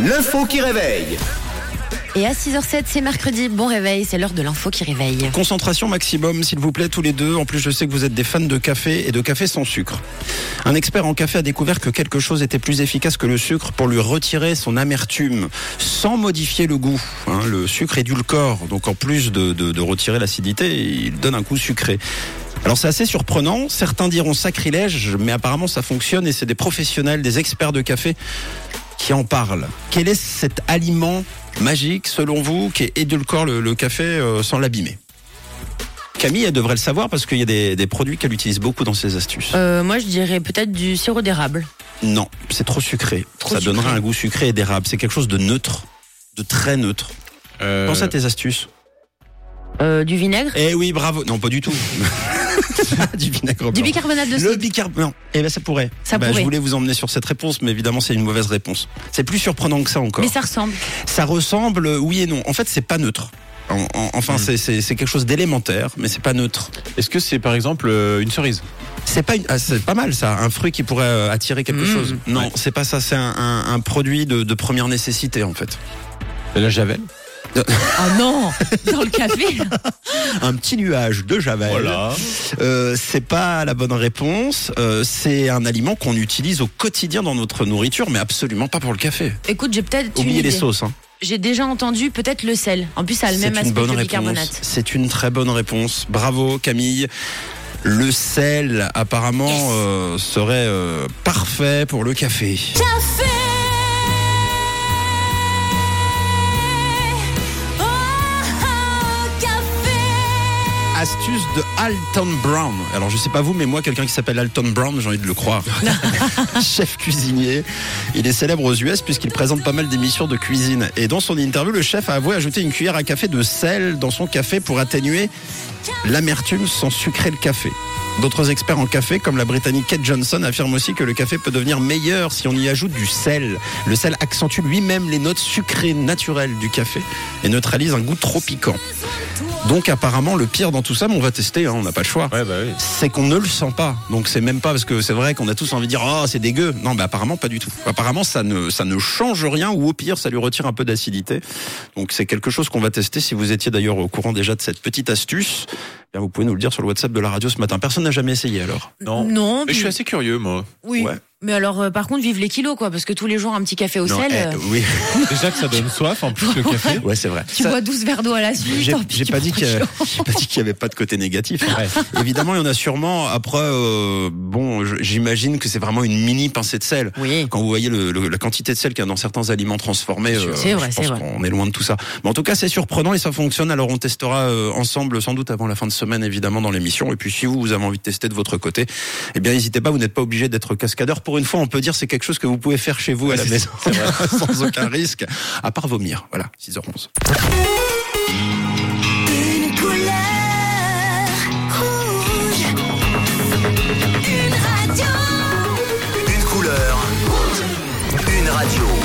L'info qui réveille. Et à 6h07, c'est mercredi. Bon réveil, c'est l'heure de l'info qui réveille. Concentration maximum, s'il vous plaît, tous les deux. En plus, je sais que vous êtes des fans de café et de café sans sucre. Un expert en café a découvert que quelque chose était plus efficace que le sucre pour lui retirer son amertume, sans modifier le goût. Hein, le sucre édulcore, donc en plus de, de, de retirer l'acidité, il donne un goût sucré. Alors c'est assez surprenant, certains diront sacrilège, mais apparemment ça fonctionne et c'est des professionnels, des experts de café qui en parlent. Quel est cet aliment magique, selon vous, qui édulcore le, le café euh, sans l'abîmer? Camille, elle devrait le savoir parce qu'il y a des, des produits qu'elle utilise beaucoup dans ses astuces. Euh, moi, je dirais peut-être du sirop d'érable. Non, c'est trop sucré. Trop Ça sucré. donnerait un goût sucré et d'érable. C'est quelque chose de neutre, de très neutre. Euh, Pense à tes astuces. Euh, du vinaigre. Eh oui, bravo. Non, pas du tout. du vinaigre Du bicarbonate de Le soude. bicarbonate. Non. Eh ben ça pourrait. Ça Bah, pourrait. Je voulais vous emmener sur cette réponse, mais évidemment c'est une mauvaise réponse. C'est plus surprenant que ça encore. Mais ça ressemble. Ça ressemble, euh, oui et non. En fait, c'est pas neutre. En- en- enfin, Hmm. c'est- c'est c'est quelque chose d'élémentaire, mais c'est pas neutre. Est-ce que c'est par exemple euh, une cerise? C'est pas, une- ah, c'est pas mal ça. Un fruit qui pourrait euh, attirer quelque Mm. chose. Non, Ouais. c'est pas ça. C'est un, un- un produit de, de première nécessité en fait. La javel? Oh non Dans le café Un petit nuage de javel. Euh, c'est pas la bonne réponse. Euh, c'est un aliment qu'on utilise au quotidien dans notre nourriture, mais absolument pas pour le café. Écoute, j'ai peut-être une Oubliez les sauces. Hein. J'ai déjà entendu peut-être le sel. En plus, ça a le C'est même une aspect bonne que le réponse. bicarbonate. C'est une très bonne réponse. Bravo Camille. Le sel apparemment Yes. euh, serait euh, parfait pour le café. Astuce de Alton Brown. Alors je sais pas vous, mais moi quelqu'un qui s'appelle Alton Brown, j'ai envie de le croire. chef cuisinier. Il est célèbre aux US puisqu'il présente pas mal d'émissions de cuisine. Et dans son interview, le chef a avoué ajouter une cuillère à café de sel dans son café pour atténuer l'amertume sans sucrer le café. D'autres experts en café, comme la britannique Kate Johnson, affirment aussi que le café peut devenir meilleur si on y ajoute du sel. Le sel accentue lui-même les notes sucrées naturelles du café et neutralise un goût trop piquant. Donc apparemment, le pire dans tout ça, mais on va tester, hein, on n'a pas le choix Ouais, bah oui. c'est qu'on ne le sent pas. Donc c'est même pas parce que c'est vrai qu'on a tous envie de dire oh c'est dégueu. Non, bah apparemment pas du tout. Apparemment ça ne ça ne change rien ou au pire ça lui retire un peu d'acidité. Donc c'est quelque chose qu'on va tester. Si vous étiez d'ailleurs au courant déjà de cette petite astuce, eh bien, vous pouvez nous le dire sur le WhatsApp de la radio ce matin. Personne n'a jamais essayé alors? Non. Non, Mais je suis assez curieux, moi. oui. Ouais. Mais alors, euh, par contre, vive les kilos, quoi, parce que tous les jours, un petit café au Non, sel, eh, euh, oui, Déjà que ça donne soif, en plus le café. ouais c'est vrai. tu Ça- bois 12 verres d'eau à la suite. J'ai tant pis, j'ai tu pas dit qu'il y, j'ai pas dit qu'il y avait pas de côté négatif. hein. Ouais. Évidemment, il y en a sûrement. Après, euh, bon, je- j'imagine que c'est vraiment une mini pincée de sel. Oui. Quand vous voyez le- le- la quantité de sel qu'il y a dans certains aliments transformés, euh, C'est vrai, je c'est pense vrai. qu'on est loin de tout ça. Mais en tout cas, c'est surprenant et ça fonctionne. Alors, on testera euh, ensemble, sans doute avant la fin de semaine, évidemment, dans l'émission. Et puis, si vous, vous avez envie de tester de votre côté, eh bien, n'hésitez pas. Vous n'êtes pas obligé d'être cascadeur. Pour une fois, on peut dire c'est quelque chose que vous pouvez faire chez vous à la maison, sans aucun risque, à part vomir. Voilà, 6h11. Une couleur rouge. Une radio. Une couleur. Une radio.